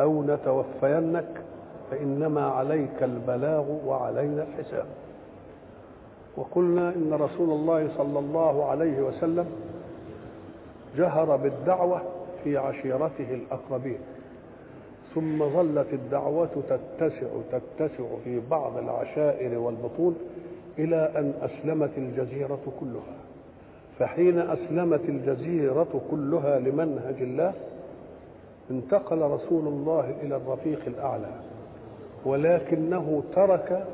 أو نتوفينك فإنما عليك البلاغ وعلينا الحساب. وقلنا إن رسول الله صلى الله عليه وسلم جهر بالدعوة في عشيرته الأقربين ثم ظلت الدعوة تتسع تتسع في بعض العشائر والبطون إلى أن أسلمت الجزيرة كلها. فحين أسلمت الجزيرة كلها لمنهج الله انتقل رسول الله إلى الرفيق الأعلى ولكنه ترك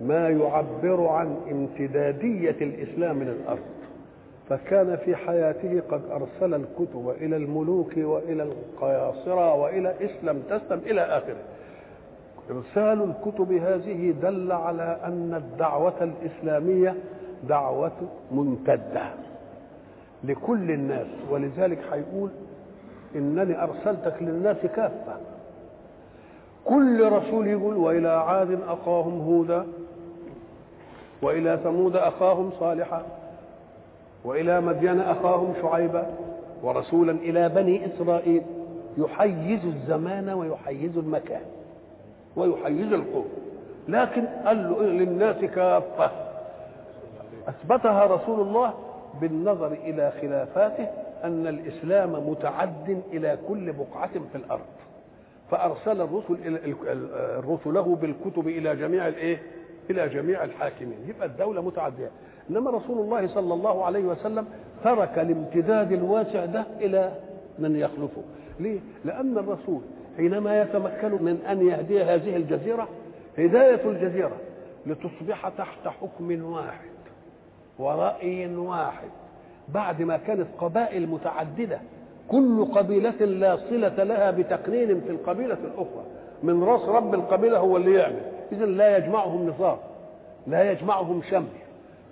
ما يعبر عن امتدادية الإسلام للأرض فكان في حياته قد أرسل الكتب إلى الملوك وإلى القياصرة وإلى اسلم تسلم إلى آخره. إرسال الكتب هذه دل على أن الدعوة الإسلامية دعوة ممتدة لكل الناس ولذلك هيقول إنني أرسلتك للناس كافة. كل رسول يقول وإلى عاد أخاهم هودا وإلى ثمود أخاهم صالحا وإلى مدين أخاهم شعيبا ورسولا إلى بني إسرائيل. يحيز الزمان ويحيز المكان ويحيز القوم. لكن قال له للناس كافة. أثبتها رسول الله بالنظر إلى خلافاته أن الإسلام متعد إلى كل بقعة في الأرض. فأرسل الرسل رسله بالكتب إلى جميع الإيه؟ إلى جميع الحاكمين. يبقى الدولة متعدية إنما رسول الله صلى الله عليه وسلم ترك الامتداد الواسع ده إلى من يخلفه. ليه؟ لأن الرسول حينما يتمكن من أن يهدي هذه الجزيرة هداية الجزيرة لتصبح تحت حكم واحد ورأي واحد. بعد ما كانت قبائل متعددة كل قبيلة لا صلة لها بتقنين في القبيلة الأخرى. من رأس رب القبيلة هو اللي يعمل. إذا لا يجمعهم نظام لا يجمعهم شمل.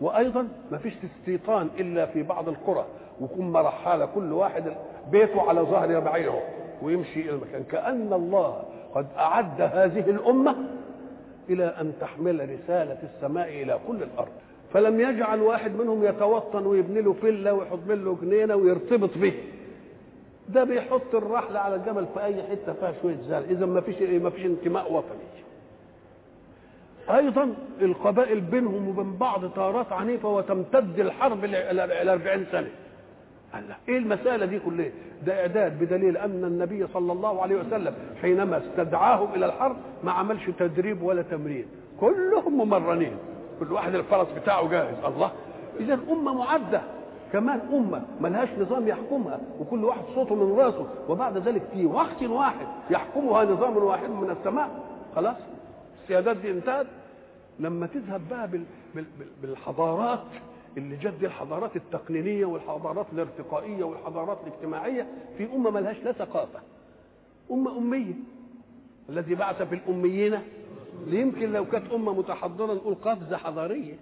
وأيضا ما فيش استيطان إلا في بعض القرى. ويكون مرحالة كل واحد بيته على ظهر بعيره ويمشي إلى المكان. كأن الله قد أعد هذه الأمة إلى أن تحمل رسالة السماء إلى كل الأرض. فلم يجعل واحد منهم يتوطن ويبني له فيلا ويحط له جنينة ويرتبط به. ده بيحط الرحلة على الجبل في أي حتة فيها شوية زرع. إذا ما فيش ما فيش انتماء وطني. أيضا القبائل بينهم وبين بعض طارات عنيفة وتمتد الحرب إلى 40 سنة. الله إيه المسألة دي كلها؟ ده إعداد بدليل أن النبي صلى الله عليه وسلم حينما استدعاهم إلى الحرب ما عملش تدريب ولا تمرين. كلهم ممرنين. كل واحد الفرس بتاعه جاهز. الله. اذا أمة معدة. كمان أمة. ملهاش نظام يحكمها. وكل واحد صوته من راسه. وبعد ذلك في وقت واحد يحكمها نظام واحد من السماء. خلاص. السيادات دي انتهت. لما تذهب بقى بالحضارات اللي جد الحضارات التقنينية والحضارات الارتقائية والحضارات الاجتماعية في أمة ملهاش لا ثقافة. أمة أمية. الذي بعث في الاميين يمكن لو كانت أمة متحضرة نقول قفزة حضارية.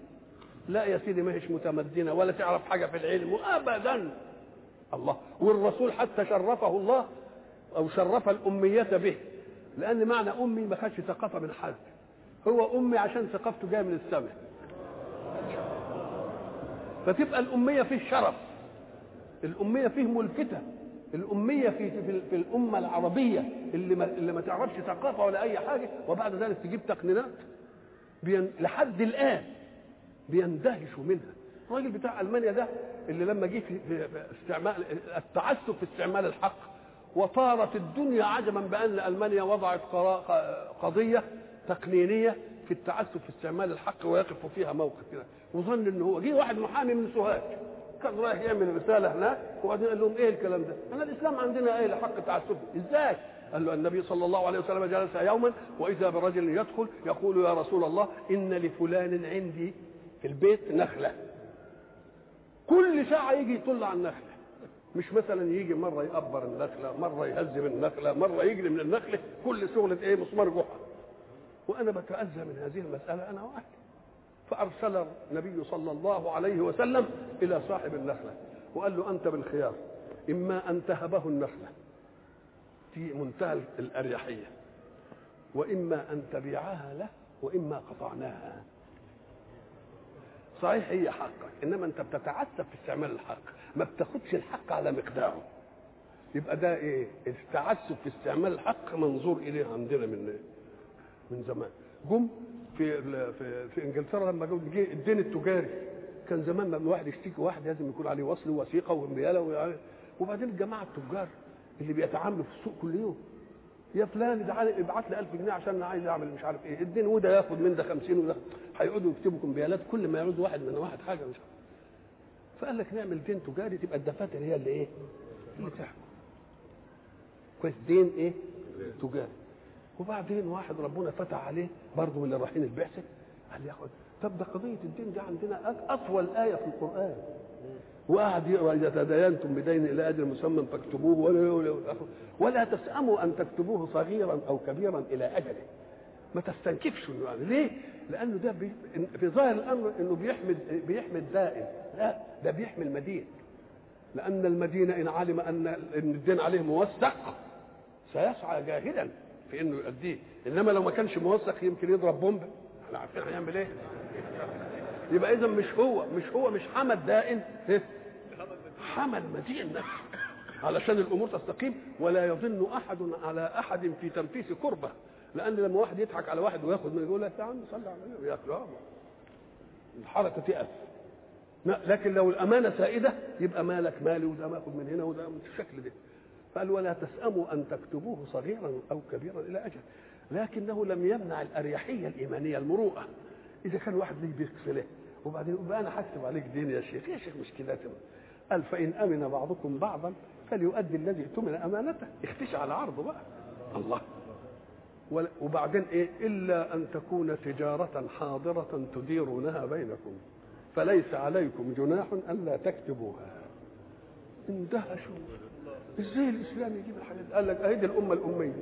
لا يا سيدي ما هيش متمدنة ولا تعرف حاجة في العلم ابدا. الله. والرسول حتى شرفه الله أو شرف الأمية به لأن معنى أمي ما خدش ثقافة من حد. هو أمي عشان ثقافته جاية من السماء. فتبقى الأمية فيه شرف. الأمية فيه ملفتة. الأمية في في, في الأمة العربية اللي ما اللي ما تعرفش ثقافة ولا أي حاجة وبعد ذلك تجيب تقنينات بين لحد الآن بيندهشوا منها. الراجل بتاع ألمانيا ده اللي لما جه في, استعمال التعسف في استعمال الحق وطارت الدنيا عجبا بأن ألمانيا وضعت قضية تقنينية في التعسف في استعمال الحق ويقف فيها موقف كده. وظن ان هو جه واحد محامي من سوهاج. كان رايح يعمل رسالة هناك وبعدين قال لهم إيه الكلام ده؟ أنا الإسلام عندنا إيه لحق تعسف إزاي؟ قال له النبي صلى الله عليه وسلم جلس يوما وإذا برجل يدخل يقول يا رسول الله إن لفلان عندي في البيت نخلة. كل ساعة يجي يطل على النخلة. مش مثلا يجي مرة يقبر النخلة مرة يهزم النخلة مرة يجري من النخلة كل شغلة إيه مسمار جحا وأنا بتأذى من هذه المسألة أنا واحد. فأرسل النبي صلى الله عليه وسلم إلى صاحب النخلة وقال له أنت بالخيار إما أن تهبه النخلة في منتهى الأريحية وإما أن تبيعها له وإما قطعناها. صحيح هي حقك إنما أنت بتتعسف في استعمال الحق ما بتاخدش الحق على مقداره. يبقى ده إيه؟ التعسف في استعمال الحق منظور إليه عندنا من من زمان. جم في في, في إنجلترا لما جه الدين التجاري. كان زمان لما الواحد يشتكي واحد لازم يكون عليه وصل ووثيقة وامبياله وبعدين الجماعه التجار اللي بيتعاملوا في السوق كل يوم. يا فلان تعالى ابعت لي 1000 جنيه عشان أنا عايز أعمل مش عارف إيه. الدين وده ياخد من ده 50 وده. هيقعدوا يكتبوا كمبيالات كل ما يعوز واحد من واحد حاجة مش عارف. فقال لك نعمل دين تجاري تبقى الدفاتر هي اللي إيه؟ اللي تحكم كويس. دين إيه؟ تجاري. وبعدين واحد ربنا فتح عليه برضه من اللي رايحين البعثة قال ياخد طب ده قضية الدين دي عندنا أطول آية في القرآن. وقعد يقرأ إذا تداينتم بدين إلى أجل مسمى فاكتبوه ولا, ولا, ولا تسأموا أن تكتبوه صغيرا أو كبيرا إلى أجله. ما تستنكفش يعني ليه؟ لأنه ده بي في ظاهر الأمر إنه بيحمد بيحمي الدائن لا ده بيحمي المدين لأن المدين إن علم ان إن الدين عليه موثق سيسعى جاهدا في إنه يؤديه. إنما لو ما كانش موثق يمكن يضرب بومب. إحنا عارفين هيعمل إيه؟ يبقى إذا مش هو مش هو مش حمى الدائن حمى المدين نفسه. علشان الأمور تستقيم ولا يظن أحد على أحد في تنفيس كربة. لأن لما واحد يضحك على واحد وياخد منه يقول له يا عم صلي على النبي. ياكل الحركة تقف. لكن لو الأمانة سائدة يبقى مالك مالي وده ماخد من هنا وده من الشكل ده. قال ولا تسأموا أن تكتبوه صغيرا أو كبيرا إلى أجل. لكنه لم يمنع الأريحية الإيمانية المروءة. إذا كان واحد ليه بيغسله وبعدين يقول أنا هكتب عليك دين يا شيخ. يا شيخ مش قال فإن أمن بعضكم بعضا فليؤدي الذي اؤتمن أمانته. اختش على عرضه بقى. الله. وبعدين إيه؟ إلا أن تكون تجارة حاضرة تديرونها بينكم. فليس عليكم جناح ألا تكتبوها. اندهشوا إزاي الاسلام يجيب الحاجات دي؟ قال لك اهي دي الأمة الأمية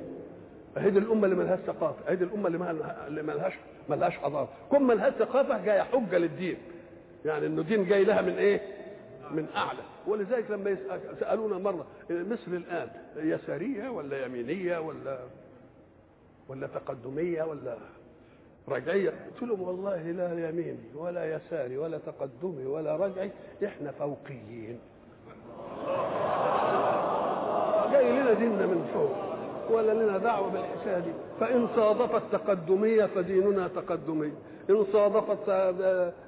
اهي دي الأمة اللي ملهاش ثقافة اهي دي الأمة اللي ملهاش ملهاش حضاره كل ملهاش ثقافة جاية حجة للدين. يعني إنه دين جاي لها من إيه؟ من أعلى. ولذلك لما سألونا مرة مصر الآن يسارية ولا يمينية ولا ولا تقدمية ولا رجعية؟ قلت لهم والله لا يميني ولا يساري ولا تقدمي ولا رجعي إحنا فوقيين. لنا ديننا من فوق ولا لنا دعوة بالحكاية دي فإن صادفت تقدمية فديننا تقدمي. إن صادفت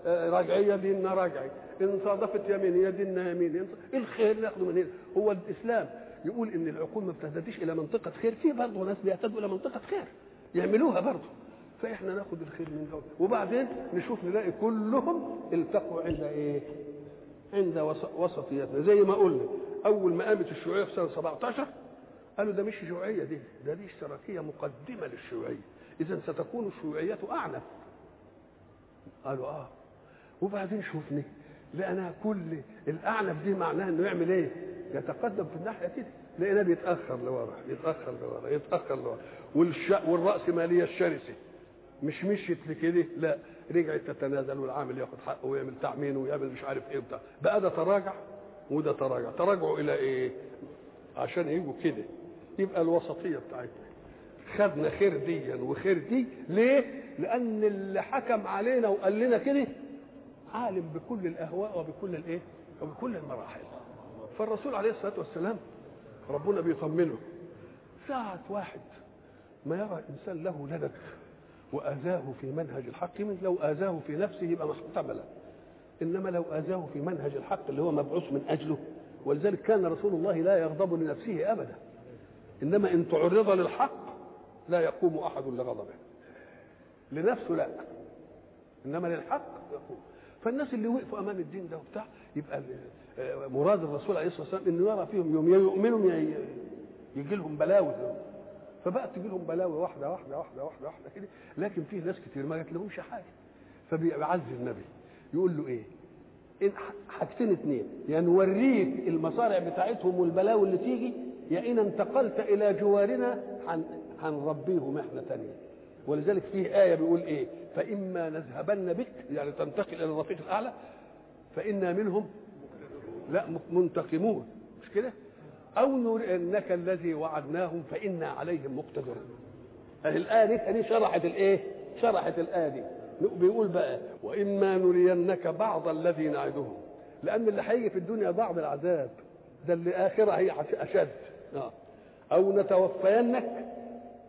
رجعية ديننا رجعي إن صادفت يمينية ديننا يميني. الخير ناخده من هنا؟ هو الإسلام. يقول إن العقول ما بتهتديش إلى منطقة خير. في برضه ناس بيهتدوا إلى منطقة خير. يعملوها برضه. فإحنا ناخد الخير من دول. وبعدين نشوف نلاقي كلهم التقوا عند إيه؟ عند وسطيتنا زي ما قلنا أول ما قامت الشيوعية في سنة 17 قالوا ده مش شيوعية دي ده دي اشتراكية مقدمة للشيوعية. اذا ستكون الشيوعية أعنف. قالوا آه. وبعدين شوفني لقيناها كل الأعنف دي معناها إنه يعمل إيه؟ يتقدم في الناحية كده لقيناه بيتأخر لورا يتاخر لورا يتأخر لورا. والش... والراسماليه الشرسه مش مشيت لكده لا. رجعت تتنازل والعامل ياخد حقه ويعمل تعمين ويعمل مش عارف إيه وبتاع. بقى ده تراجع. وده تراجع. تراجعوا إلى إيه؟ عشان يجوا كده. يبقى الوسطية بتاعتنا. خدنا خير ديا وخير دي ليه؟ لأن اللي حكم علينا وقال لنا كده عالم بكل الأهواء وبكل الإيه؟ وبكل المراحل. فالرسول عليه الصلاة والسلام ربنا بيطمنه. ساعة واحد ما يرى إنسان له لدد وآذاه في منهج الحق من لو آذاه في نفسه يبقى محتملا إنما لو آذاه في منهج الحق اللي هو مبعوث من أجله ولذلك كان رسول الله لا يغضب لنفسه أبدا. إنما إن تعرض للحق لا يقوم أحد لغضبه. لنفسه لا إنما للحق يقوم. فالناس اللي وقفوا أمام الدين ده وبتاع يبقى مراد الرسول عليه الصلاة والسلام انه يرى فيهم يوم يؤمنوا يجي لهم بلاوي. فبقت تجي لهم بلاوي واحدة واحدة واحدة واحدة واحدة كده لكن في ناس كتير ما جات لهمش حاجة. فبيعزي النبي. يقول له إيه؟ حاجتين اتنين. يا يعني نوريك المصارع بتاعتهم والبلاوي اللي تيجي يا إن انتقلت إلى جوارنا هنربيهم إحنا تانية ولذلك فيه آية بيقول إيه؟ فإما نذهبن بك يعني تنتقل إلى الرفيق الأعلى فإنا منهم لا منتقمون. مش كده؟ أو نرئنك الذي وعدناهم فإنا عليهم مقتدرون. الآية دي شرحت الإيه؟ شرحت الآية دي. بيقول بقى وإما نرينك بعض الذي نعدهم. لأن اللي هيجي في الدنيا بعض العذاب ده اللي آخرة هي أشد. آه. أو نتوفينك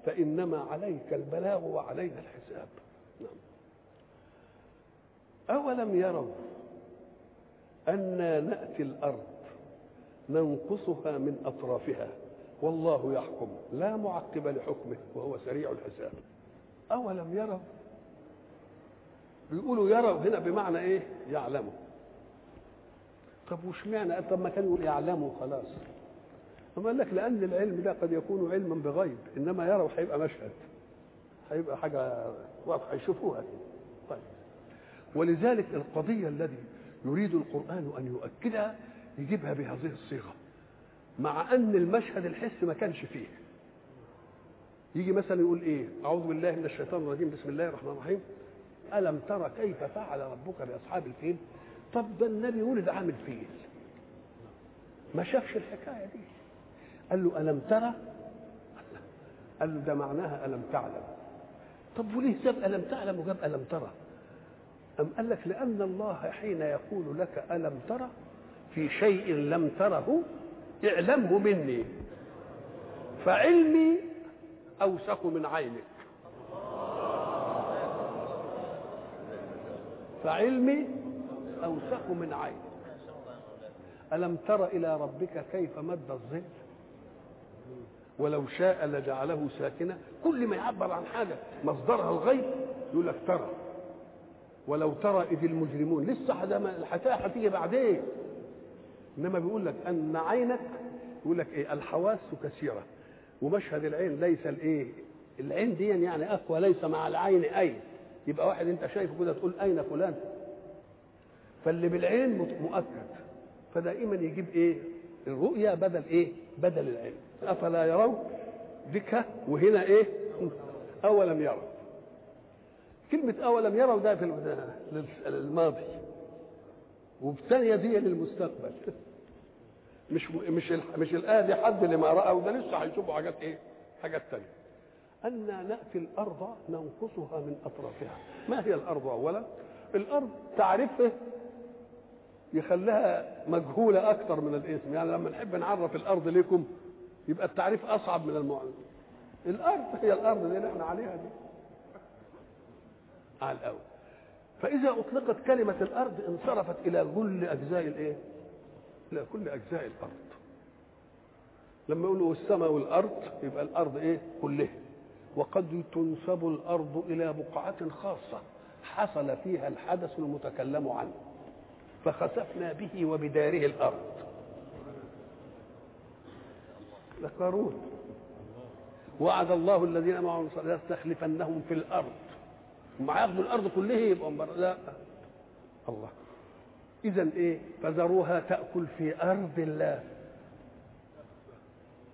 فإنما عليك البلاغ وعلينا الحساب. نعم. أولم يروا أنا نأتي الأرض ننقصها من أطرافها؟ والله يحكم. لا معقب لحكمه وهو سريع الحساب. أولم يروا بيقولوا يروا هنا بمعنى إيه؟ يعلموا طب وش معنى طب ما كان يقول يعلموا خلاص ثم قال لك لأن العلم ده قد يكون علما بغيب إنما يروا هيبقى مشهد. هيبقى حاجة واضحة يشوفوها طيب. ولذلك القضية الذي يريد القرآن أن يؤكدها يجيبها بهذه الصيغة. مع أن المشهد الحس ما كانش فيه. يجي مثلا يقول إيه؟ أعوذ بالله من الشيطان الرجيم بسم الله الرحمن الرحيم. ألم ترى كيف فعل ربك بأصحاب الفيل؟ طب ده النبي ولد عامل فيل ما شافش الحكاية دي. قال له ألم ترى قال له ده معناها ألم تعلم. طب وليه ساب ألم تعلم وجاب ألم ترى أم قال لك لأن الله حين يقول لك ألم ترى في شيء لم تره اعلمه مني. فعلمي أوثق من عينك. فعلمي أوثق من عينك ألم تر إلى ربك كيف مد الظل؟ ولو شاء لجعله ساكنا. كل ما يعبر عن حاجة مصدرها الغيب يقول لك ترى. ولو ترى إذ المجرمون لسه الحكاية هتيجي بعدين. إنما بيقول لك أن عينك يقول لك إيه؟ الحواس كثيرة. ومشهد العين ليس الإيه؟ العين دي يعني أقوى ليس مع العين أين يبقى واحد أنت شايفه كده تقول أين فلان؟ فاللي بالعين مؤكد. فدائما يجيب إيه؟ الرؤية بدل إيه؟ بدل العين أفلا يرون بك وهنا إيه؟ أولم يروا. كلمة أولم يروا ده في الماضي والثانية دي للمستقبل. مش مش مش الآية حد لما رأى وده لسه هيشوفوا حاجات إيه؟ حاجات تانية. أن نأتي الأرض ننقصها من أطرافها. ما هي الأرض أولا؟ الأرض تعرفه يخليها مجهولة أكثر من الاسم، يعني لما نحب نعرف الأرض لكم يبقى التعريف أصعب من المعلم. الأرض هي الأرض اللي إحنا عليها دي. على الأول. فإذا أطلقت كلمة الأرض انصرفت إلى كل أجزاء الإيه؟ إلى كل أجزاء الأرض. لما يقولوا السماء والأرض يبقى الأرض إيه؟ كلها. وقد تنسب الأرض إلى بقعة خاصة حصل فيها الحدث المتكلم عنه. فخسفنا به وبداره الأرض. لقارون وعد الله الذين معهم ليستخلفنهم في الأرض هم هياخدوا الأرض كلها يبقى لا الله اذا إيه فذروها تأكل في أرض الله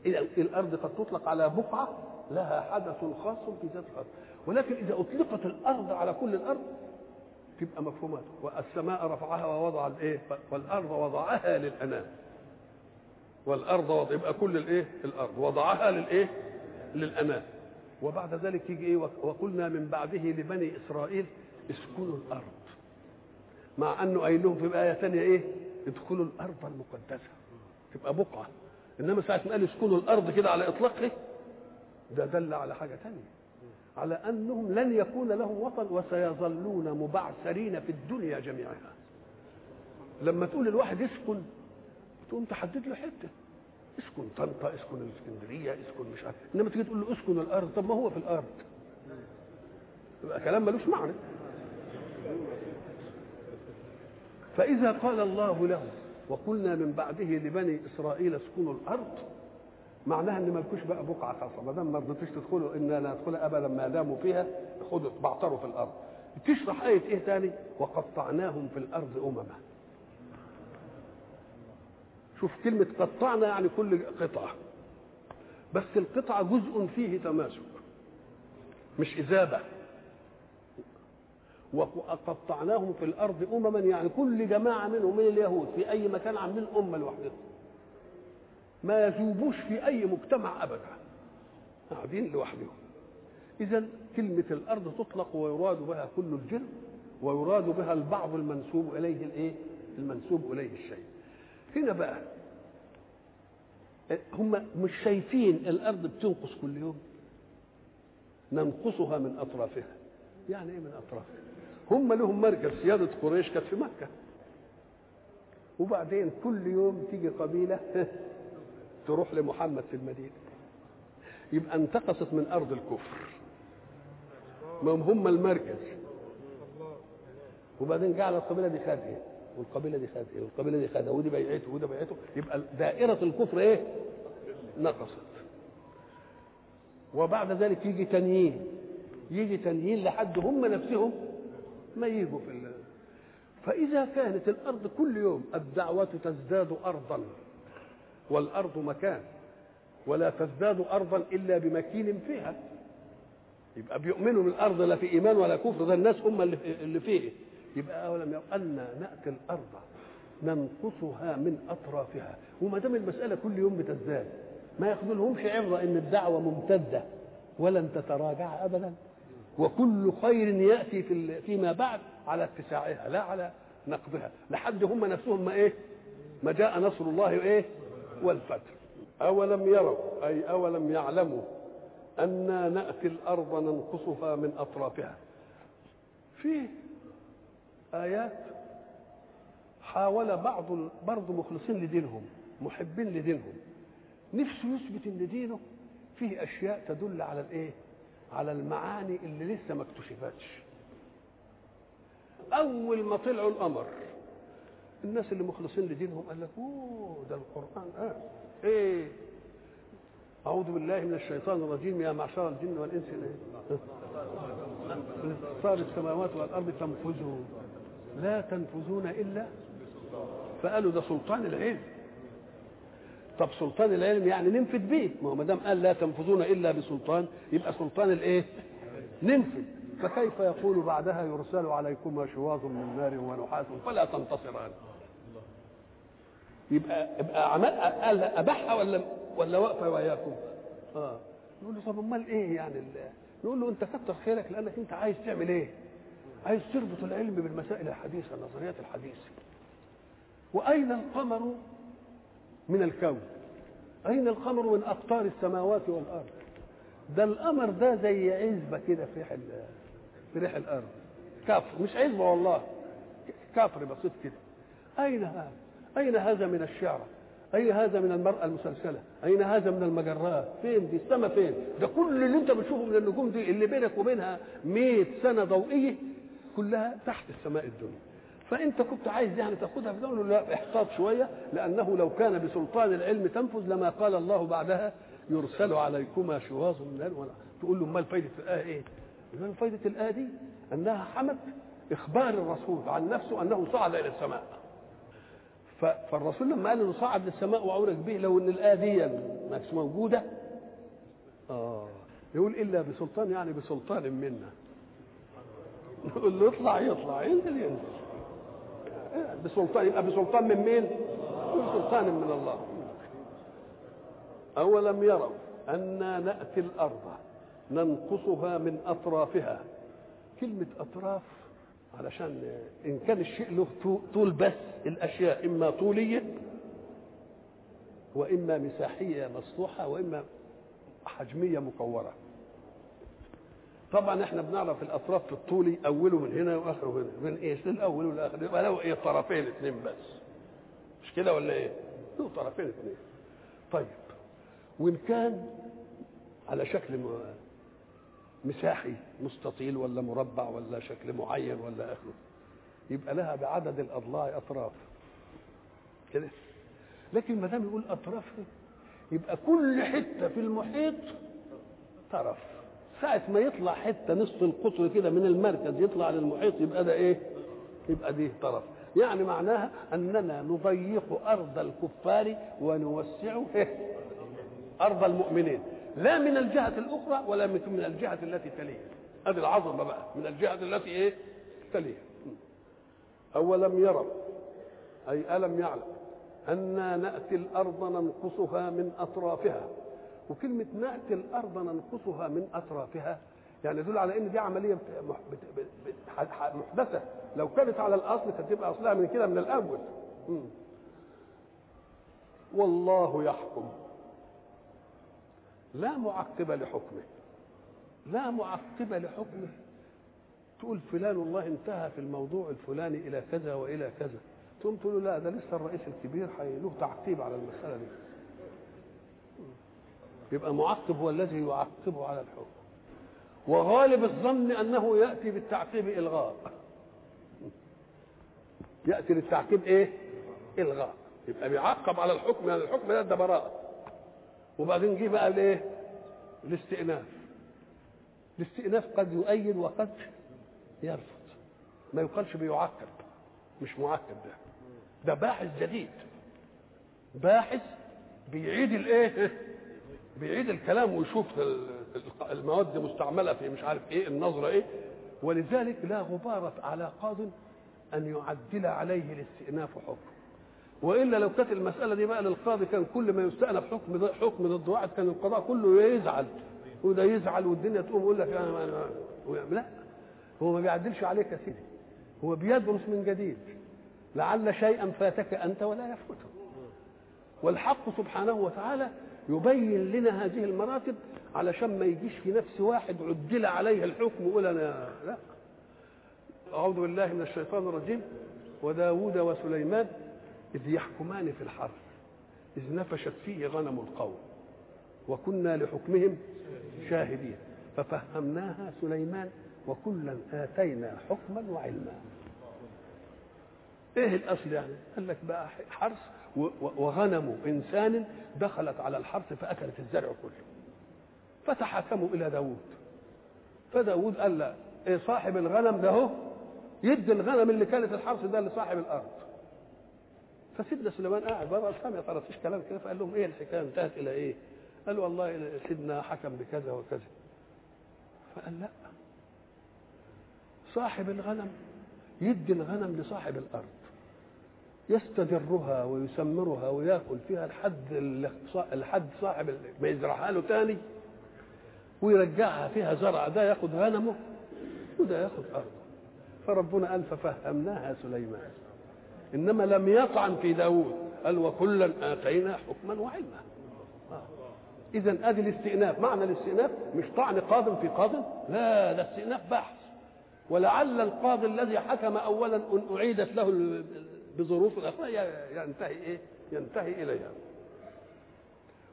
إذا الأرض قد تطلق على بقعة لها حدث خاص في ذات الأرض. ولكن إذا أطلقت الأرض على كل الأرض تبقى مفهومات. والسماء رفعها ووضع الإيه؟ والأرض وضعها للأنام. والأرض وضع يبقى كل الإيه؟ الأرض. وضعها للإيه؟ للأنام. وبعد ذلك يجي إيه؟ وقلنا من بعده لبني إسرائيل اسكنوا الأرض. مع انه قايل لهم في آية ثانية إيه؟ ادخلوا الأرض المقدسة. تبقى بقعة. إنما ساعة ما قال اسكنوا الأرض كده على إطلاقه ده دل على حاجة ثانية على أنهم لن يكون لهم وطن وسيظلون مبعثرين في الدنيا جميعها لما تقول الواحد اسكن تقوم تحدد له حتة. اسكن طنطا اسكن الإسكندرية اسكن مش عارف. إنما تيجي تقول له اسكن الأرض طب ما هو في الأرض؟ يبقى كلام ملوش معنى. فإذا قال الله له وقلنا من بعده لبني إسرائيل اسكنوا الأرض معناها إن ما لكوش بقى بقعة خاصة. ما دام ما رضيتوش تدخلوا أنا لا ندخلها ابدا ما داموا فيها خدوا بعتروا في الأرض. تشرح آية إيه تاني؟ وقطعناهم في الأرض أمما. شوف كلمة قطعنا يعني كل قطعة. بس القطعة جزء فيه تماسك مش إذابة وقطعناهم في الأرض أمما يعني كل جماعة منهم من اليهود في أي مكان عاملين أمة لوحدهم. ما يذوبوش في أي مجتمع أبدا قاعدين لوحدهم إذا كلمة الأرض تطلق ويراد بها كل الجن ويراد بها البعض المنسوب إليه الإيه؟ المنسوب إليه الشيء. هنا بقى هم مش شايفين الأرض بتنقص كل يوم ننقصها من أطرافها يعني إيه من أطرافها؟ هم لهم مركز سيادة قريش كانت في مكة وبعدين كل يوم تيجي قبيلة تروح لمحمد في المدينة. يبقى انتقصت من أرض الكفر. ما هم المركز. وبعدين جعل القبيلة دي خد إيه؟ والقبيلة دي خد إيه؟ والقبيلة دي خدها ودي بيعته وده بيعته. يبقى دائرة الكفر إيه؟ نقصت. وبعد ذلك يجي تنيين. يجي تنيين لحد هم نفسهم ما يجوا في الله فإذا كانت الأرض كل يوم الدعوة تزداد أرضا. والأرض مكان ولا تزداد أرضا إلا بمكين فيها. يبقى بيؤمنوا بالارض لا في إيمان ولا كفر ده الناس هم اللي فيه. يبقى أولم يروا ان ناتي الأرض ننقصها من أطرافها. وما دام المسألة كل يوم بتزداد ما ياخذلهمش عبره إن الدعوة ممتدة ولن تتراجع ابدا. وكل خير يأتي في فيما بعد على اتساعها لا على نقضها. لحد هم نفسهم ما إيه؟ ما جاء نصر الله إيه والفتح. أولم يروا أي أولم يعلموا أنا نأتي الأرض ننقصها من أطرافها. في آيات حاول بعض برضه مخلصين لدينهم محبين لدينهم. نفسه يثبت إن دينه فيه أشياء تدل على الإيه؟ على المعاني اللي لسه ما اكتشفتش أول ما طلعوا القمر الناس اللي مخلصين لدينهم قال لك أوه ده القرآن آه. إيه؟ أعوذ بالله من الشيطان الرجيم يا معشر الجن والإنس. صار السماوات والأرض تنفذوا لا تنفذون إلا فقالوا ده سلطان العلم. طب سلطان العلم يعني ننفذ به ما هو ما دام قال لا تنفذون إلا بسلطان يبقى سلطان الإيه؟ ننفذ. فكيف يقول بعدها يرسل عليكما شواظ من نار ونحاس فلا تنتصران يبقى يبقى عمل اباحها ولا ولا واقفه وياكم؟ آه نقول له طب أمال إيه يعني نقول له أنت كتر خيرك لأنك أنت عايز تعمل إيه؟ عايز تربط العلم بالمسائل الحديثة النظريات الحديثه وأين القمر من الكون؟ أين القمر من أقطار السماوات والأرض؟ ده القمر ده زي عزبة كده في ال- في ريح الأرض كفر مش عزبه والله كفر بسيط كده أين هذا؟ أين هذا من الشعره؟ أين هذا من المرأة المسلسلة؟ أين هذا من المجرات؟ فين دي؟ السماء فين؟ ده كل اللي أنت بتشوفه من النجوم دي اللي بينك وبينها 100 سنة ضوئية كلها تحت السماء الدنيا. فأنت كنت عايز يعني تاخدها في دولة لا احتاط شوية لأنه لو كان بسلطان العلم تنفذ لما قال الله بعدها يرسل عليكما شواظ من نار ولا تقول له أمال فايدة الآية إيه؟ إذا فايدة الآية دي أنها حمت إخبار الرسول عن نفسه أنه صعد إلى السماء. فالرسول لما قال إنه صعد للسماء وعرج به لو إن الايه دي ما كانتش موجودة آه يقول إلا بسلطان يعني بسلطان منا نقول له اطلع يطلع ينزل ينزل بسلطان يبقى بسلطان من مين؟ بسلطان من الله أولم يروا أنا نأتي الأرض ننقصها من أطرافها. كلمة أطراف علشان إن كان الشيء له طو- طول بس الأشياء إما طولية وإما مساحية مسطوحة وإما حجمية مكورة. طبعا إحنا بنعرف الأطراف في الطولي أوله من هنا وآخره هنا. من إيش؟ للاول والآخر. يبقى له إيه؟ طرفين اثنين بس. مش كده ولا إيه؟ له طرفين اثنين. طيب. وإن كان على شكل مساحي مستطيل ولا مربع ولا شكل معين ولا آخره. يبقى لها بعدد الأضلاع أطراف. كده؟ لكن ما دام يقول أطراف يبقى كل حتة في المحيط طرف. ساعة ما يطلع حتة نصف القطر كده من المركز يطلع للمحيط يبقى ده إيه؟ يبقى دي طرف. يعني معناها أننا نضيق أرض الكفار ونوسع أرض المؤمنين. لا من الجهة الأخرى ولا من الجهة التي تليها هذه العظمة بقى. من الجهة التي إيه؟ تليها أولم يروا أي ألم يعلم أنا نأتي الأرض ننقصها من أطرافها. وكلمة نأتي الأرض ننقصها من أطرافها يعني يدل على إن دي عملية محدثة. لو كانت على الأصل كانت تبقى أصلها من كده من الأول. والله يحكم. لا معقب لحكمه. لا معقب لحكمه. تقول فلان والله انتهى في الموضوع الفلاني إلى كذا وإلى كذا. تقوم تقول له لا ده لسه الرئيس الكبير له تعقيب على المسألة دي. يبقى معقب هو الذي يعقبه على الحكم. وغالب الظن أنه يأتي بالتعقيب إلغاء. يأتي للتعقيب إيه؟ إلغاء. يبقى بيعقب على الحكم يعني الحكم ده, ده براءة. وبعدين جه بقى الايه؟ الاستئناف. الاستئناف قد يؤيد وقد يرفض. ما يقالش بيعقب مش معقب ده. ده باحث جديد. باحث بيعيد الايه؟ بيعيد الكلام ويشوف المواد مستعملة في مش عارف إيه النظرة إيه. ولذلك لا غبار على قاض أن يعدل عليه الاستئناف حكم. وإلا لو كانت المسألة دي بقى للقاضي كان كل ما يستأنف حكم حكم ضد واحد كان القضاء كله يزعل. وده يزعل والدنيا تقوم يقول لك أنا لا. هو ما بيعدلش عليك يا سيدي. هو بيدرس من جديد. لعل شيئا فاتك أنت ولا يفوته. والحق سبحانه وتعالى يبين لنا هذه المراتب علشان ما يجيش في نفس واحد عدل عليه الحكم ويقول أنا لا. أعوذ بالله من الشيطان الرجيم. وداود وسليمان إذ يحكمان في الحرث إذ نفشت فيه غنم القوم وكنا لحكمهم شاهدين ففهمناها سليمان وكلا آتينا حكما وعلما. إيه الأصل يعني؟ قال لك بقى حرث وغنم إنسان دخلت على الحرث فأكلت الزرع كله فتحاكموا إلى داود فداود قال لا إيه صاحب الغنم ده هو؟ يدي الغنم اللي كانت الحرث ده لصاحب الأرض. فسيدنا سليمان قاعد بره سامع طرطيش كلام كده؟ فقال لهم إيه الحكاية؟ انتهت إلى إيه؟ قالوا والله سيدنا حكم بكذا وكذا. فقال لا. صاحب الغنم يدي الغنم لصاحب الأرض. يستدرها ويسمرها ويأكل فيها لحد لحد صاحب ما يزرعها له تاني ويرجعها فيها زرع. ده ياخد غنمه وده ياخد أرضه. فربنا قال ففهمناها سليمان. إنما لم يطعن في داود. قال وكلا آتينا حكما وعلما. اذا أدي الاستئناف. معنى الاستئناف مش طعن قاض في قاض؟ لا ده استئناف بحث. ولعل القاضي الذي حكم اولا أن أعيدت له بظروف أخرى ينتهي إيه؟ ينتهي إليها.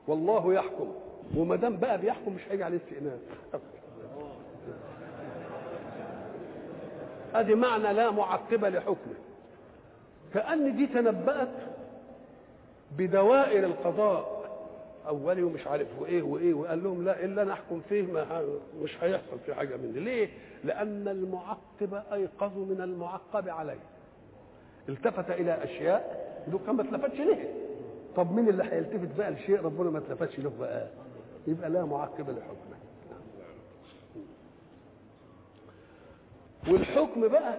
والله يحكم. وما دام بقى بيحكم مش هيجي عليه استئناف أدي معنى لا معقب لحكمه. كأن دي تنبأت بدوائر القضاء. أولي ومش عارف وإيه وإيه وقال لهم لا إلا نحكم فيه ما مش هيحصل في حاجة مني. ليه؟ لأن المعقب أيقظ من المعقب عليه التفت إلى أشياء دول كان ما اتلفتش ليه؟ طب مين اللي هيلتفت بقى لشيء ربنا ما اتلفتش له بقى؟ يبقى لا معقب لحكمه. والحكم بقى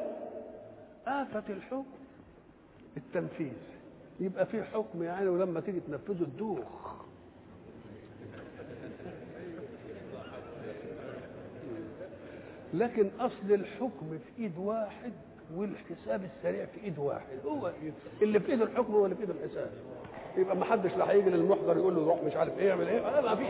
آفة الحكم. التنفيذ. يبقى في حكم يعني ولما تيجي تنفذه تدوخ. لكن أصل الحكم في إيد واحد والحساب السريع في إيد واحد. هو اللي في إيد الحكم هو اللي في إيد الحساب. يبقى ما حدش لا هيجي للمحضر يقول له روح مش عارف إيه يعمل إيه؟ ما فيش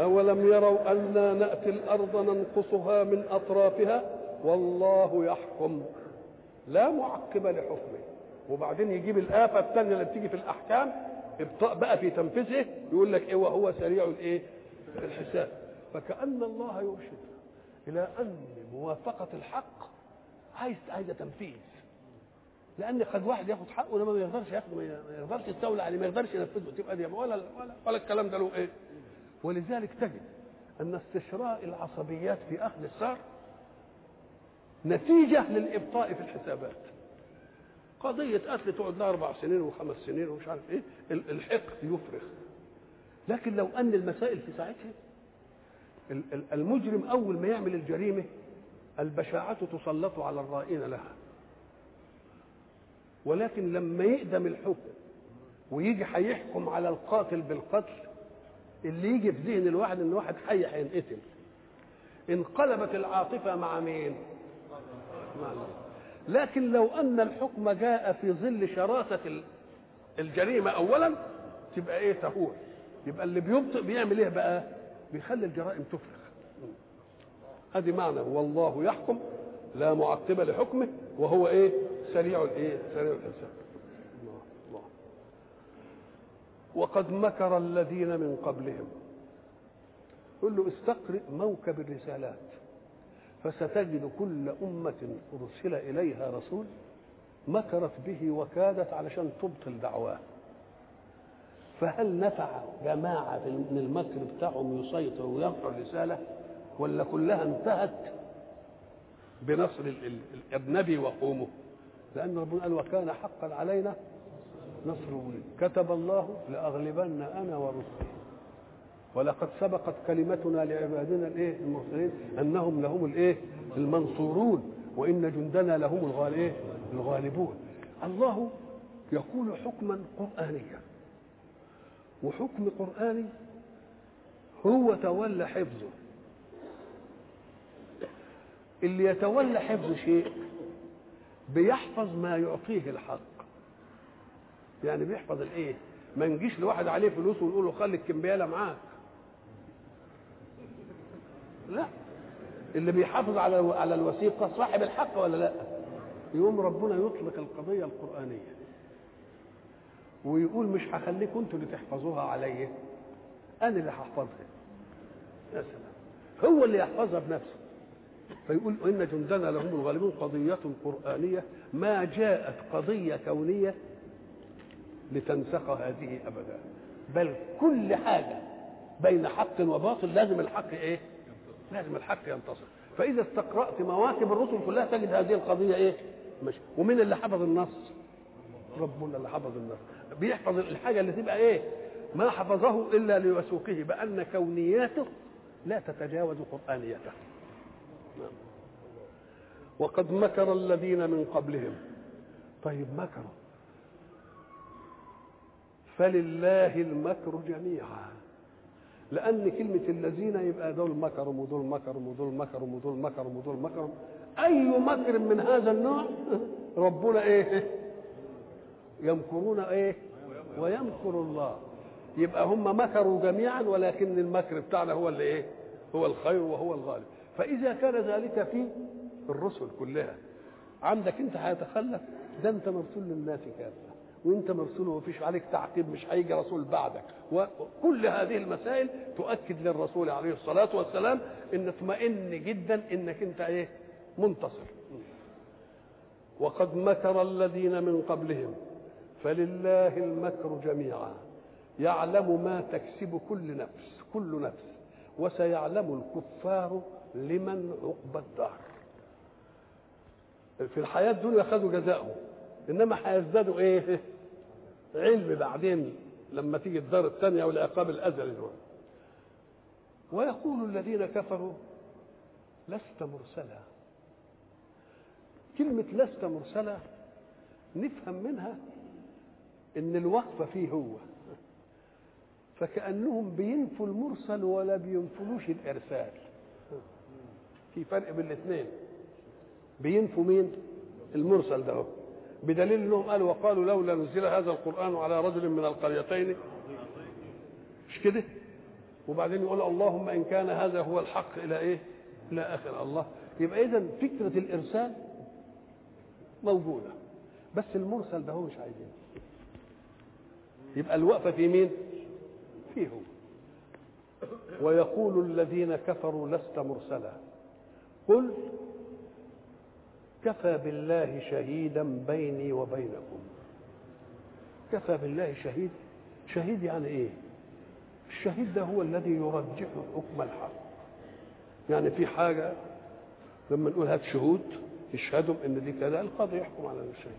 أولم يروا أنا نأتي الأرض ننقصها من أطرافها؟ والله يحكم. لا معقب لحكمه. وبعدين يجيب الآفة الثانية اللي بتيجي في الأحكام بقى في تنفيذه يقول لك إيه وهو سريع الإيه؟ الحساب. فكأن الله يرشد إلى أن موافقة الحق عايز عايزة تنفيذ. لأن قد واحد ياخد حقه لما ما يقدرش ياخده ما يقدرش يستولى عليه ما يقدرش ينفذه. تبقى دي ولا ولا ولا الكلام ده له إيه؟ ولذلك تجد أن استشراء العصبيات في أخذ الثار نتيجة للإبطاء في الحسابات. قضية قتل تقعد لها أربع سنين وخمس سنين ومش عارف إيه الحقد يفرخ. لكن لو أن المسائل في ساعتها المجرم أول ما يعمل الجريمة البشاعة تسلط على الرائين لها. ولكن لما يقدم الحكم ويجي هيحكم على القاتل بالقتل اللي يجي في ذهن الواحد إن واحد حي هينقتل انقلبت العاطفة مع مين؟ لكن لو أن الحكم جاء في ظل شراسة الجريمة اولا تبقى إيه تهور يبقى اللي بيبطئ بيعمل إيه بقى؟ بيخلي الجرائم تفرخ ادي معنى والله يحكم لا معقب لحكمه وهو إيه؟ سريع الايه؟ سريع الحساب الله الله وقد مكر الذين من قبلهم قل له استقرئ موكب الرسالات فستجد كل أمة أرسل إليها رسول مكرت به وكادت علشان تبطل دعواه. فهل نفع جماعة من المكر بتاعهم يسيطر ويرفع الرسالة ولا كلها انتهت بنصر الأجنبي وقومه؟ لأن ربنا قال وكان حقا علينا نصر. كتب الله لأغلبن أنا ورسلي. ولقد سبقت كلمتنا لعبادنا الايه المرسلين انهم لهم الايه المنصورون وان جندنا لهم الغالبين الغالبون. الله يقول حكما قرآنيا وحكم قرآني هو تولى حفظه. اللي يتولى حفظ شيء بيحفظ ما يعطيه الحق. يعني بيحفظ الايه؟ ما نجيش لواحد عليه فلوس ونقول له خلي الكمبيالة معاك لا. اللي بيحافظ على على الوثيقة صاحب الحق ولا لا؟ يقوم ربنا يطلق القضية القرآنية. ويقول مش هخليكم أنتوا اللي تحفظوها عليا أنا اللي هحفظها. يا سلام. هو اللي يحفظها بنفسه. فيقول إن جندنا لهم الغالبون قضية قرآنية ما جاءت قضية كونية لتنسخ هذه أبدا. بل كل حاجة بين حق وباطل لازم الحق إيه؟ لازم الحق ينتصر. فإذا استقرأت مواكب الرسل كلها تجد هذه القضية إيه؟ مش. ومين اللي حفظ النص؟ ربنا اللي حفظ النص. بيحفظ الحاجة اللي تبقى إيه؟ ما حفظه إلا لوثوقه بأن كونياته لا تتجاوز قرآنيته. وقد مكر الذين من قبلهم. طيب مكروا. فلله المكر جميعا. لأن كلمة الذين يبقى دول مكروا ودول مكروا ودول مكروا ودول مكروا ودول مكروا أي مكر من هذا النوع؟ ربنا إيه؟ يمكرون إيه؟ ويمكر الله. يبقى هم مكروا جميعا ولكن المكر بتاعنا هو اللي إيه؟ هو الخير وهو الغالب. فإذا كان ذلك في الرسل كلها. عندك أنت هيتخلف ده أنت مرسول للناس كافة. وانت مرسول ومفيش عليك تعقيب مش هيجي رسول بعدك. وكل هذه المسائل تؤكد للرسول عليه الصلاة والسلام إن اطمئن جدا إنك أنت إيه؟ منتصر. وقد مكر الذين من قبلهم فلله المكر جميعا. يعلم ما تكسب كل نفس كل نفس. وسيعلم الكفار لمن عقبى الدار. في الحياة الدنيا خدوا جزاءهم إنما هيزدادوا إيه؟ علم بعدين لما تيجي الدار الثانية والعقاب الأزلي دول ويقول الذين كفروا لست مرسلا. كلمة لست مرسلا نفهم منها إن الوقفة فيه هو. فكأنهم بينفوا المرسل ولا بينفلوش الإرسال. في فرق بين الاثنين. بينفوا مين؟ المرسل ده بدليل انهم قالوا وقالوا لولا نزل هذا القرآن على رجل من القريتين. مش كده؟ وبعدين يقول اللهم إن كان هذا هو الحق إلى إيه؟ إلى آخر الله. يبقى اذا فكرة الإرسال موجودة. بس المرسل ده هو مش عايزين. يبقى الوقفة في مين؟ فيه هو. ويقول الذين كفروا لست مرسلا. قل كفى بالله شهيدا بيني وبينكم. كفى بالله شهيد. شهيد يعني إيه؟ الشهيد ده هو الذي يرجح حكم الحق. يعني في حاجة لما نقول هات شهود يشهدوا إن دي كذا القاضي يحكم على الشهيد.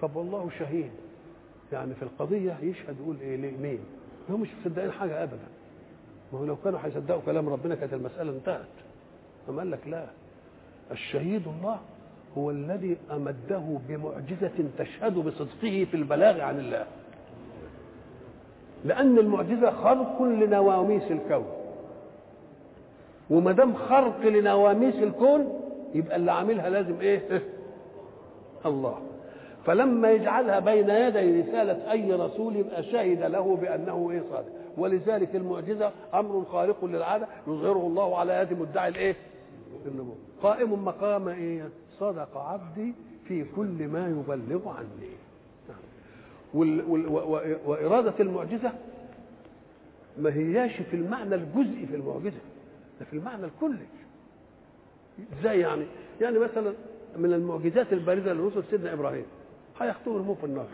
طب والله شهيد. يعني في القضية يشهد يقول إيه؟ ليه؟ مين؟ هم مش مصدقين حاجة ابدا. ما هو لو كانوا هيصدقوا كلام ربنا كانت المسألة انتهت. أما قال لك لا. الشهيد الله هو الذي أمده بمعجزة تشهد بصدقه في البلاغ عن الله لأن المعجزة خرق لنواميس الكون وما دام خرق لنواميس الكون يبقى اللي عاملها لازم إيه؟ الله فلما يجعلها بين يدي رسالة أي رسول يبقى شهد له بأنه إيه صادق ولذلك المعجزة أمر خارق للعادة يظهره الله على يد مدعي الإيه؟ النبوة قائم مقام إيه؟ صدق عبدي في كل ما يبلغ عني. وال وإرادة المعجزة ما هياش في المعنى الجزئي في المعجزة ده في المعنى الكلي. إزاي يعني؟ يعني مثلا من المعجزات البارزة للرسل سيدنا إبراهيم هيخطوه يرموه في النار.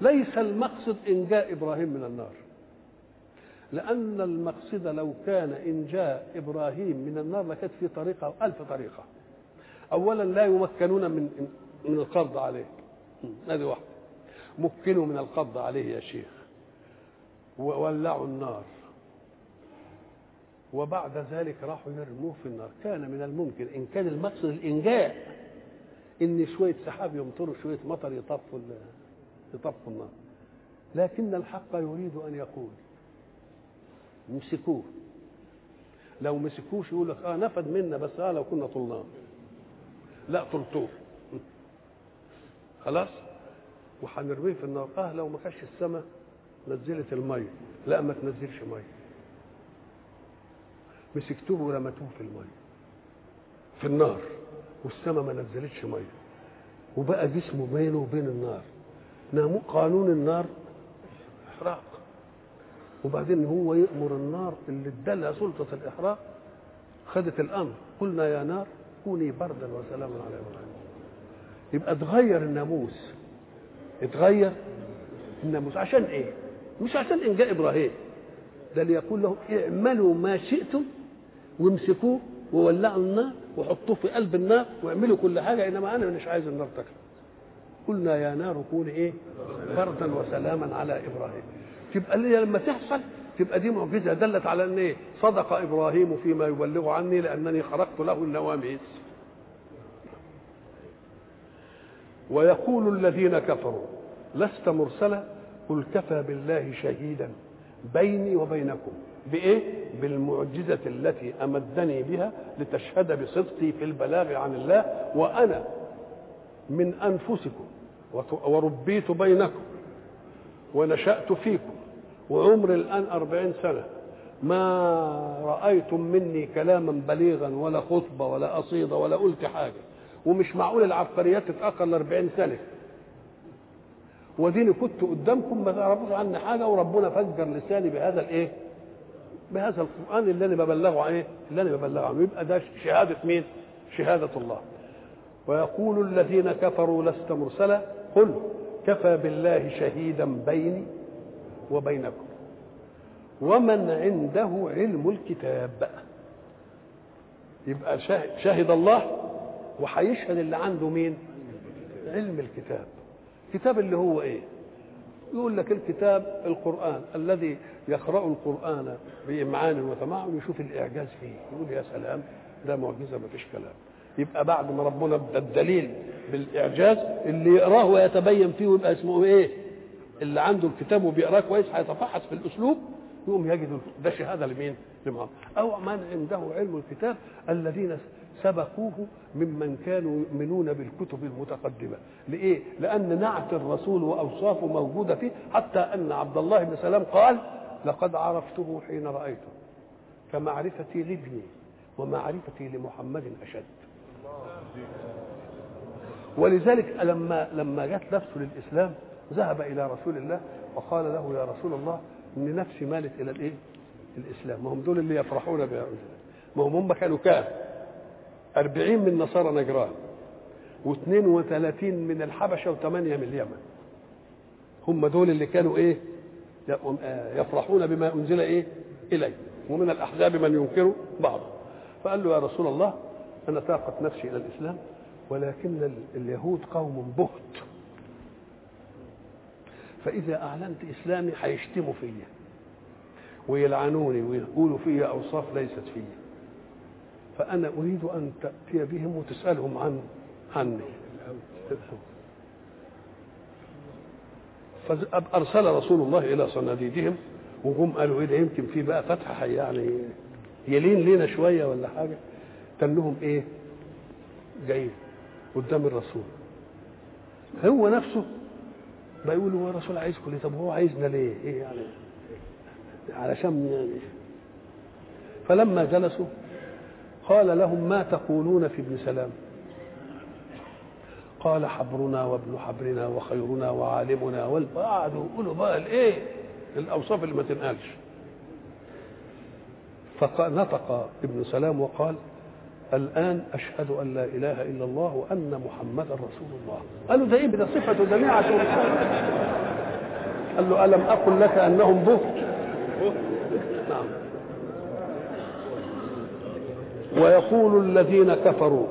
ليس المقصد إنجاء إبراهيم من النار. لأن المقصد لو كان إنجاء إبراهيم من النار لكانت في طريقة ألف طريقة. أولا لا يمكنون من من القبض عليه هذه واحدة. مكنوا من القبض عليه يا شيخ. وولعوا النار. وبعد ذلك راحوا يرموه في النار. كان من الممكن. إن كان المقصد الإنجاء. إن شوية سحاب يمطروا شوية مطر يطفوا يطفوا النار. لكن الحق يريد أن يقول مسكوه. لو مسكوش يقول لك آه نفد منا بس آه لو كنا طلناه لا طلتوه. خلاص؟ وهنرميه في النار. آه لو ما كانش السماء نزلت الميه لا ما تنزلش ميه مسكتوه ورمتوه في الميه في النار. والسماء ما نزلتش ميه وبقى جسمه بينه وبين النار. نامو قانون النار. إحراق. وبعدين هو يأمر النار اللي ادالها سلطة الإحراق خدت الأمر. قلنا يا نار كوني بردا وسلاما على إبراهيم. يبقى اتغير الناموس. اتغير الناموس. عشان إيه؟ مش عشان إنجاء إبراهيم. ده ليقول لهم اعملوا ما شئتم وامسكوه وولعوا النار وحطوه في قلب النار واعملوا كل حاجة إنما أنا مش عايز النار تكفي قلنا يا نار كوني إيه؟ بردا وسلاما على إبراهيم. تبقى اللي لما تحصل تبقى دي معجزة دلت على ان إيه؟ صدق إبراهيم فيما يبلغ عني لأنني خرقت له النواميس. ويقول الذين كفروا لست مرسلا قل كفى بالله شهيدا بيني وبينكم بإيه؟ بالمعجزة التي أمدني بها لتشهد بصدقي في البلاغ عن الله وأنا من أنفسكم وربيت بينكم ونشأت فيكم وعمري الآن أربعين سنة. ما رأيتم مني كلاما بليغا ولا خطبة ولا قصيدة ولا قلت حاجة. ومش معقول العبقريات تتأخر لأربعين سنة. وديني كنت قدامكم ما تعرفوش عني حاجة وربنا فجر لساني بهذا الإيه؟ بهذا القرآن اللي أنا ببلغه عنه اللي أنا ببلغه عنه. يبقى ده شهادة مين؟ شهادة الله. ويقول الذين كفروا لست مرسلا. قل كفى بالله شهيدا بيني وبينكم. ومن عنده علم الكتاب. يبقى شهد الله وهيشهد اللي عنده مين؟ علم الكتاب. كتاب اللي هو إيه؟ يقول لك الكتاب القرآن الذي يقرأ القرآن بإمعان وتمعن يشوف الإعجاز فيه. يقول يا سلام ده معجزة ما فيش كلام. يبقى بعد ما ربنا ادى الدليل بالإعجاز اللي يقرأه ويتبين فيه ويبقى اسمه إيه؟ اللي عنده الكتاب وبيقراه كويس هيتفحص في الأسلوب يقوم يجد ده شهادة لمين؟ لمعه أو من عنده علم الكتاب الذين سبقوه ممن كانوا يؤمنون بالكتب المتقدمة لإيه؟ لأن نعت الرسول وأوصافه موجودة فيه حتى أن عبد الله بن سلام قال لقد عرفته حين رأيته كمعرفتي لابني ومعرفتي لمحمد أشد ولذلك لما لما جت نفسه للإسلام ذهب إلى رسول الله وقال له يا رسول الله ان نفسي مالت إلى الإيه؟ الإسلام. ما هم دول اللي يفرحون بها. ما هم هم كانوا كام؟ أربعين من نصارى نجران واثنين وثلاثين من الحبشة وثمانية من اليمن. هم دول اللي كانوا إيه؟ يفرحون بما أنزل إيه؟ إليه ومن الأحزاب من ينكر بعضه فقال له يا رسول الله أنا طاقت نفسي إلى الإسلام ولكن ال- اليهود قوم بهت. فإذا أعلنت إسلامي هيشتموا فيا ويلعنوني ويقولوا فيا أوصاف ليست فيا فأنا أريد أن تأتي بهم وتسألهم عن عني. فارسل رسول الله إلى صناديدهم وهم قالوا إيه ده يمكن في بقى فتحه يعني يلين لينا شوية ولا حاجة. تنهم إيه؟ جايين قدام الرسول. هو نفسه بيقول هو الرسول عايزكم. ليه؟ طب هو عايزنا ليه؟ إيه يعني؟ علشان يعني. فلما جلسوا قال لهم ما تقولون في ابن سلام؟ قال حبرنا وابن حبرنا وخيرنا وعالمنا وقعدوا يقولوا بقى الإيه؟ الأوصاف اللي ما تنقالش. فنطق ابن سلام وقال الآن أشهد أن لا إله إلا الله وأن محمدا رسول الله. قالوا ده إيه؟ ده صفة جميعة. قال له ألم أقل لك أنهم بهت نعم. ويقول الذين كفروا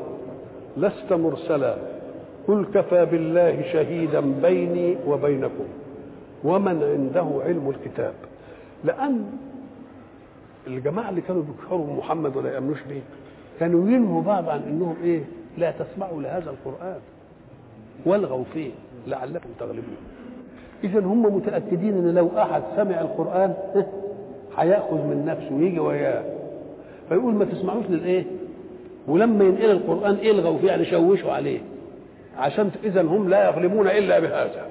لست مرسلا. قل كفى بالله شهيدا بيني وبينكم. ومن عنده علم الكتاب. لأن الجماعة اللي كانوا بيكفروا محمد ولا يأمنوش به كانوا ينهوا بعض عن إنهم إيه لا تسمعوا لهذا القرآن. والغوا فيه لعلكم تغلبون. اذا هم متأكدين إن لو أحد سمع القرآن هيأخذ من نفسه ويجي وياه فيقول ما تسمعوش للإيه؟ ولما ينقل القرآن إلغوا فيه يعني شوشوا عليه. عشان اذا هم لا يغلبون إلا بهذا.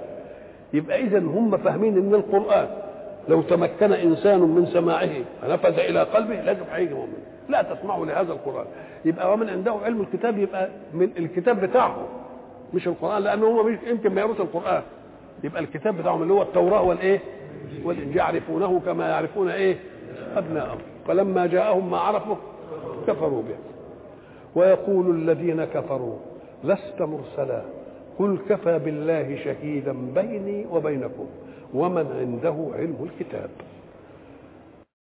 يبقى اذا هم فاهمين إن القرآن لو تمكن إنسان من سماعه فنفذ إلى قلبه لازم هيجي مؤمن. لا تسمعوا لهذا القرآن. يبقى ومن عنده علم الكتاب يبقى من الكتاب بتاعهم مش القرآن لأن هم مش يمكن ما يقروش القرآن. يبقى الكتاب بتاعهم اللي هو التوراة والإيه؟ والإنجيل. يعرفونه كما يعرفون إيه؟ أبناءهم. فلما جاءهم ما عرفوا كفروا به. ويقول الذين كفروا لست مرسلا قل كفى بالله شهيدا بيني وبينكم ومن عنده علم الكتاب.